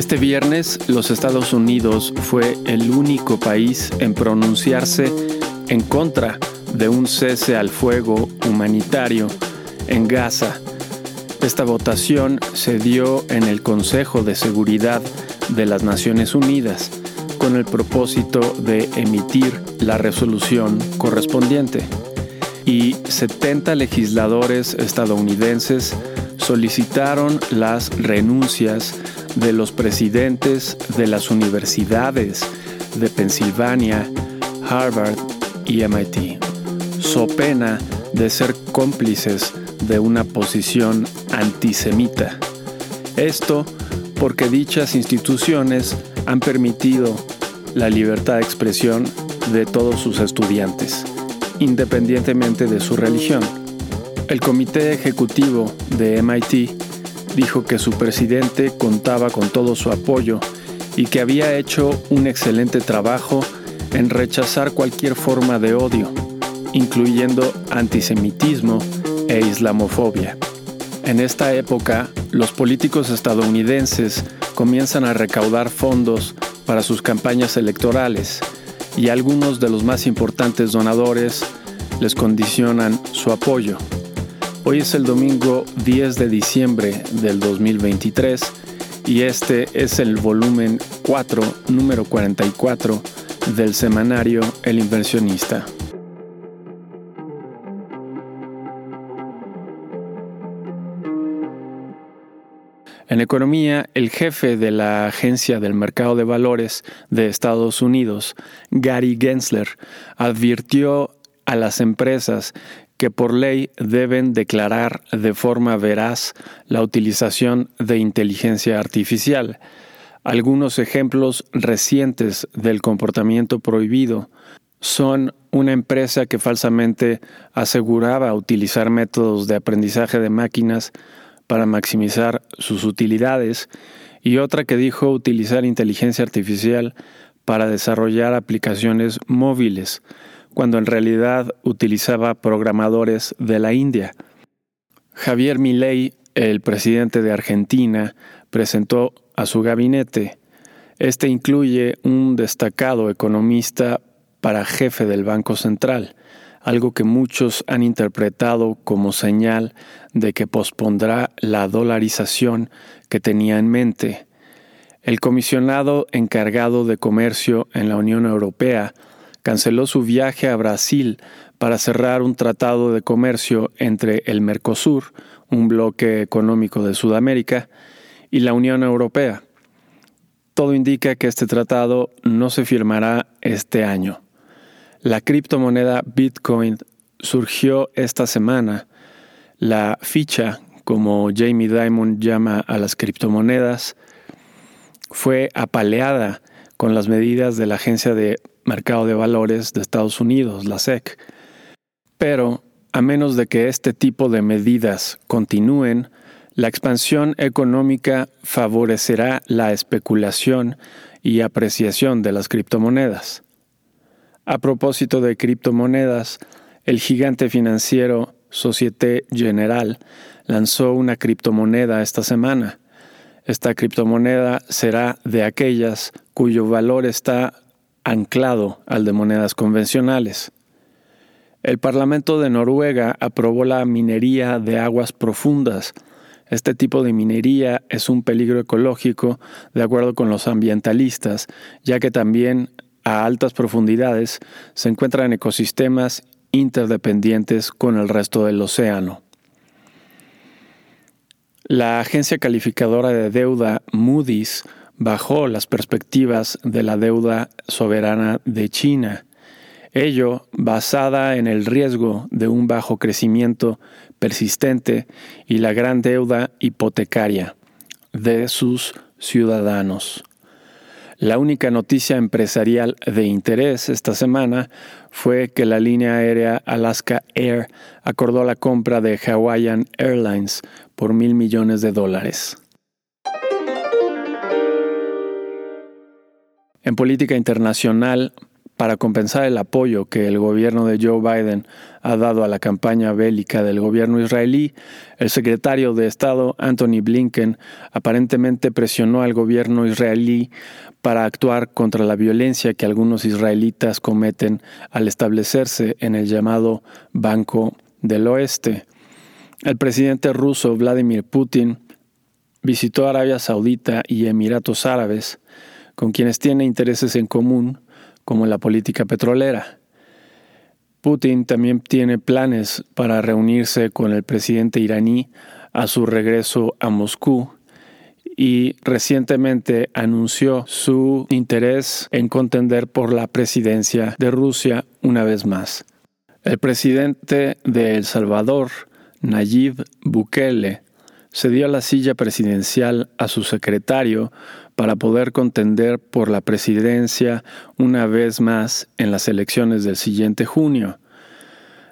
Este viernes, los Estados Unidos fue el único país en pronunciarse en contra de un cese al fuego humanitario en Gaza. Esta votación se dio en el Consejo de Seguridad de las Naciones Unidas con el propósito de emitir la resolución correspondiente. Y 70 legisladores estadounidenses solicitaron las renuncias de los presidentes de las universidades de Pensilvania, Harvard y MIT, so pena de ser cómplices de una posición antisemita. Esto porque dichas instituciones han permitido la libertad de expresión de todos sus estudiantes, independientemente de su religión. El comité ejecutivo de MIT dijo que su presidente contaba con todo su apoyo y que había hecho un excelente trabajo en rechazar cualquier forma de odio, incluyendo antisemitismo e islamofobia. En esta época, los políticos estadounidenses comienzan a recaudar fondos para sus campañas electorales y algunos de los más importantes donadores les condicionan su apoyo. Hoy es el domingo 10 de diciembre del 2023 y este es el volumen 4, número 44 del semanario El inversionista. En economía, el jefe de la Agencia del Mercado de Valores de Estados Unidos, Gary Gensler, advirtió a las empresas que por ley deben declarar de forma veraz la utilización de inteligencia artificial. Algunos ejemplos recientes del comportamiento prohibido son una empresa que falsamente aseguraba utilizar métodos de aprendizaje de máquinas para maximizar sus utilidades y otra que dijo utilizar inteligencia artificial para desarrollar aplicaciones móviles cuando en realidad utilizaba programadores de la India. Javier Milei, el presidente de Argentina, presentó a su gabinete. Este incluye un destacado economista para jefe del Banco Central, algo que muchos han interpretado como señal de que pospondrá la dolarización que tenía en mente. El comisionado encargado de comercio en la Unión Europea canceló su viaje a Brasil para cerrar un tratado de comercio entre el Mercosur, un bloque económico de Sudamérica, y la Unión Europea. Todo indica que este tratado no se firmará este año. La criptomoneda Bitcoin surgió esta semana. La ficha, como Jamie Dimon llama a las criptomonedas, fue apaleada con las medidas de la Agencia de Mercado de Valores de Estados Unidos, la SEC. Pero, a menos de que este tipo de medidas continúen, la expansión económica favorecerá la especulación y apreciación de las criptomonedas. A propósito de criptomonedas, el gigante financiero Societe General lanzó una criptomoneda esta semana. Esta criptomoneda será de aquellas cuyo valor está anclado al de monedas convencionales. El Parlamento de Noruega aprobó la minería de aguas profundas. Este tipo de minería es un peligro ecológico, de acuerdo con los ambientalistas, ya que también a altas profundidades se encuentran ecosistemas interdependientes con el resto del océano. La agencia calificadora de deuda Moody's bajó las perspectivas de la deuda soberana de China, ello basada en el riesgo de un bajo crecimiento persistente y la gran deuda hipotecaria de sus ciudadanos. La única noticia empresarial de interés esta semana fue que la línea aérea Alaska Air acordó la compra de Hawaiian Airlines por mil millones de dólares. En política internacional, para compensar el apoyo que el gobierno de Joe Biden ha dado a la campaña bélica del gobierno israelí, el secretario de Estado Anthony Blinken aparentemente presionó al gobierno israelí para actuar contra la violencia que algunos israelitas cometen al establecerse en el llamado Banco del Oeste. El presidente ruso Vladimir Putin visitó Arabia Saudita y Emiratos Árabes, con quienes tiene intereses en común, como la política petrolera. Putin también tiene planes para reunirse con el presidente iraní a su regreso a Moscú y recientemente anunció su interés en contender por la presidencia de Rusia una vez más. El presidente de El Salvador, Nayib Bukele, cedió la silla presidencial a su secretario para poder contender por la presidencia una vez más en las elecciones del siguiente junio.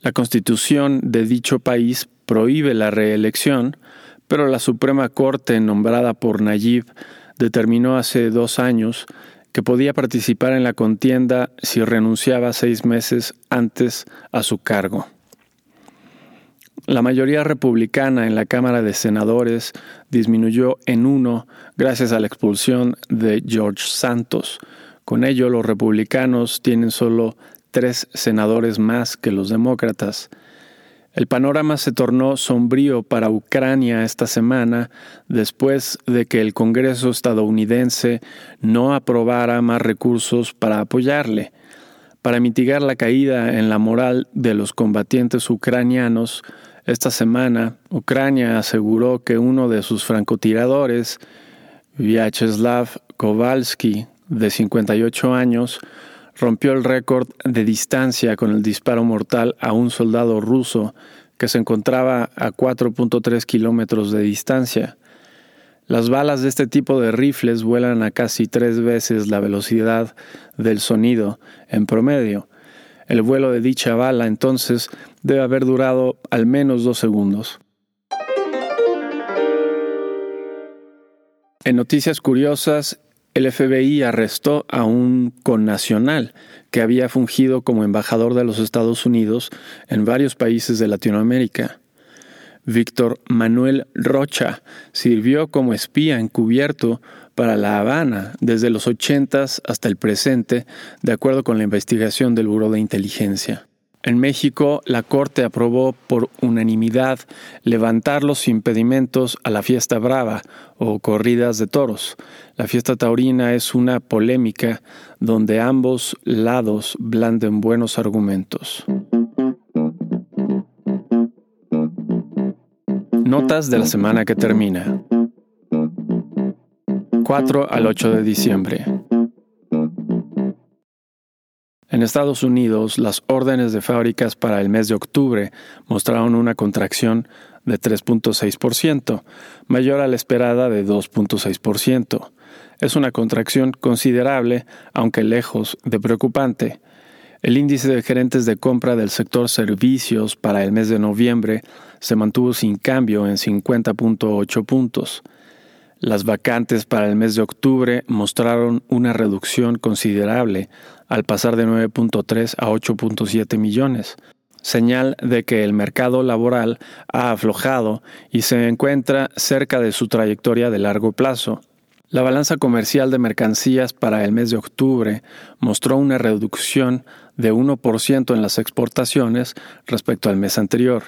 La constitución de dicho país prohíbe la reelección, pero la Suprema Corte nombrada por Nayib determinó hace dos años que podía participar en la contienda si renunciaba seis meses antes a su cargo. La mayoría republicana en la Cámara de Senadores disminuyó en uno gracias a la expulsión de George Santos. Con ello, los republicanos tienen solo tres senadores más que los demócratas. El panorama se tornó sombrío para Ucrania esta semana después de que el Congreso estadounidense no aprobara más recursos para apoyarle. Para mitigar la caída en la moral de los combatientes ucranianos, esta semana, Ucrania aseguró que uno de sus francotiradores, Vyacheslav Kowalski, de 58 años, rompió el récord de distancia con el disparo mortal a un soldado ruso que se encontraba a 4.3 kilómetros de distancia. Las balas de este tipo de rifles vuelan a casi tres veces la velocidad del sonido en promedio, el vuelo de dicha bala entonces debe haber durado al menos dos segundos. En noticias curiosas, el FBI arrestó a un connacional que había fungido como embajador de los Estados Unidos en varios países de Latinoamérica. Víctor Manuel Rocha sirvió como espía encubierto para La Habana desde los 80 hasta el presente, de acuerdo con la investigación del Buró de Inteligencia. En México, la Corte aprobó por unanimidad levantar los impedimentos a la fiesta brava o corridas de toros. La fiesta taurina es una polémica donde ambos lados blanden buenos argumentos. Notas de la semana que termina. 4 al 8 de diciembre. En Estados Unidos, las órdenes de fábricas para el mes de octubre mostraron una contracción de 3.6%, mayor a la esperada de 2.6%. Es una contracción considerable, aunque lejos de preocupante. El índice de gerentes de compra del sector servicios para el mes de noviembre se mantuvo sin cambio en 50.8 puntos. Las vacantes para el mes de octubre mostraron una reducción considerable al pasar de 9.3 a 8.7 millones, señal de que el mercado laboral ha aflojado y se encuentra cerca de su trayectoria de largo plazo. La balanza comercial de mercancías para el mes de octubre mostró una reducción de 1% en las exportaciones respecto al mes anterior.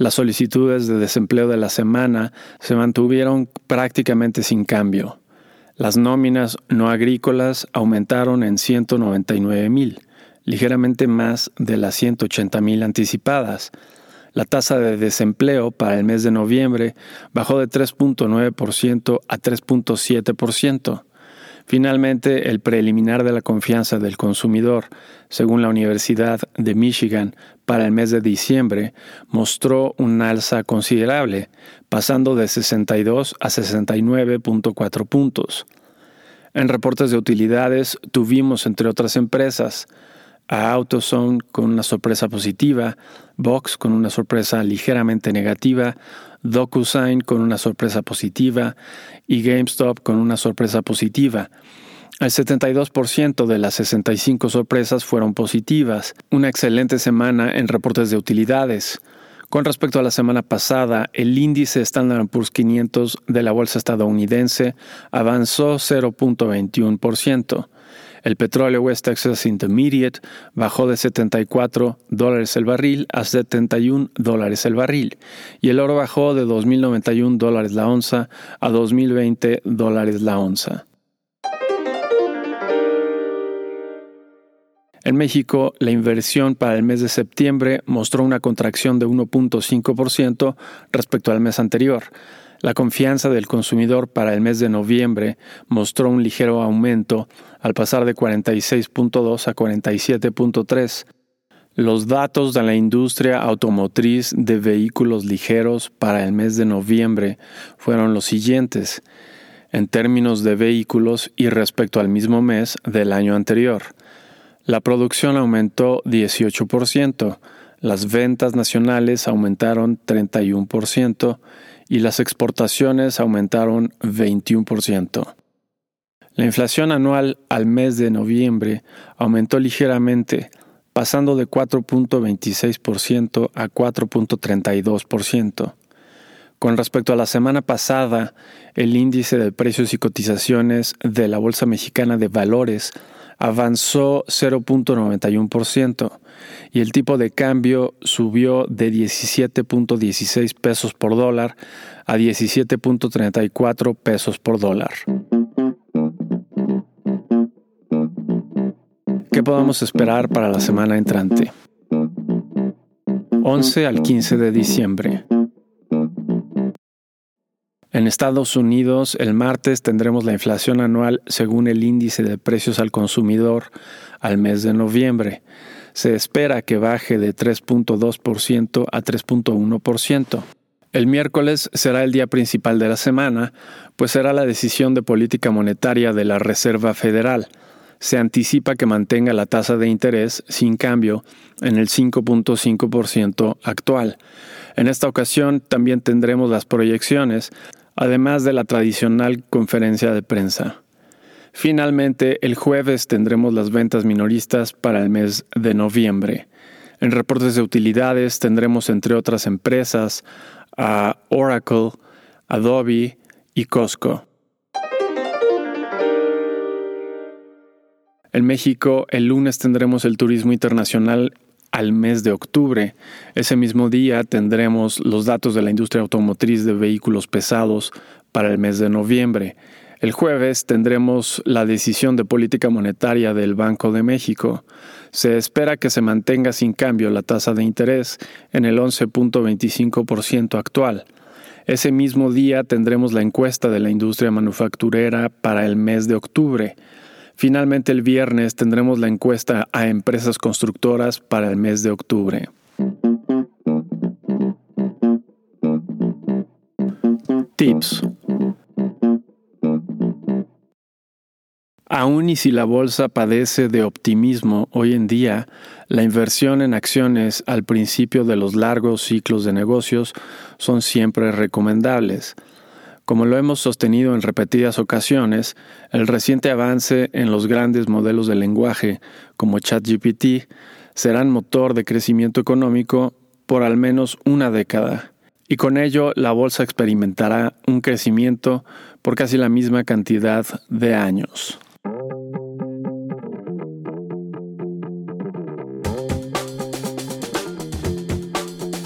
Las solicitudes de desempleo de la semana se mantuvieron prácticamente sin cambio. Las nóminas no agrícolas aumentaron en 199 mil, ligeramente más de las 180 mil anticipadas. La tasa de desempleo para el mes de noviembre bajó de 3.9% a 3.7%. Finalmente, el preliminar de la confianza del consumidor, según la Universidad de Michigan, para el mes de diciembre, mostró un alza considerable, pasando de 62 a 69.4 puntos. En reportes de utilidades tuvimos, entre otras empresas, a AutoZone con una sorpresa positiva, Box con una sorpresa ligeramente negativa, DocuSign con una sorpresa positiva y GameStop con una sorpresa positiva. El 72% de las 65 sorpresas fueron positivas, una excelente semana en reportes de utilidades. Con respecto a la semana pasada, el índice Standard Poor's 500 de la bolsa estadounidense avanzó 0.21%. El petróleo West Texas Intermediate bajó de 74 dólares el barril a 71 dólares el barril y el oro bajó de 2.091 dólares la onza a 2.020 dólares la onza. En México, la inversión para el mes de septiembre mostró una contracción de 1.5% respecto al mes anterior. La confianza del consumidor para el mes de noviembre mostró un ligero aumento al pasar de 46.2 a 47.3. Los datos de la industria automotriz de vehículos ligeros para el mes de noviembre fueron los siguientes en términos de vehículos y respecto al mismo mes del año anterior. La producción aumentó 18%, las ventas nacionales aumentaron 31% y las exportaciones aumentaron 21%. La inflación anual al mes de noviembre aumentó ligeramente, pasando de 4.26% a 4.32%. Con respecto a la semana pasada, el índice de precios y cotizaciones de la Bolsa Mexicana de Valores avanzó 0.91% y el tipo de cambio subió de 17.16 pesos por dólar a 17.34 pesos por dólar. ¿Qué podemos esperar para la semana entrante? 11 al 15 de diciembre. En Estados Unidos, el martes tendremos la inflación anual según el índice de precios al consumidor al mes de noviembre. Se espera que baje de 3.2% a 3.1%. El miércoles será el día principal de la semana, pues será la decisión de política monetaria de la Reserva Federal. Se anticipa que mantenga la tasa de interés sin cambio en el 5.5% actual. En esta ocasión también tendremos las proyecciones además de la tradicional conferencia de prensa. Finalmente, el jueves tendremos las ventas minoristas para el mes de noviembre. En reportes de utilidades tendremos, entre otras empresas, a Oracle, Adobe y Costco. En México, el lunes tendremos el turismo internacional al mes de octubre. Ese mismo día tendremos los datos de la industria automotriz de vehículos pesados para el mes de noviembre. El jueves tendremos la decisión de política monetaria del Banco de México. Se espera que se mantenga sin cambio la tasa de interés en el 11.25% actual. Ese mismo día tendremos la encuesta de la industria manufacturera para el mes de octubre. Finalmente el viernes tendremos la encuesta a empresas constructoras para el mes de octubre. Tips. Aún y si la bolsa padece de optimismo hoy en día, la inversión en acciones al principio de los largos ciclos de negocios son siempre recomendables. Como lo hemos sostenido en repetidas ocasiones, el reciente avance en los grandes modelos de lenguaje como ChatGPT serán motor de crecimiento económico por al menos una década, y con ello la bolsa experimentará un crecimiento por casi la misma cantidad de años.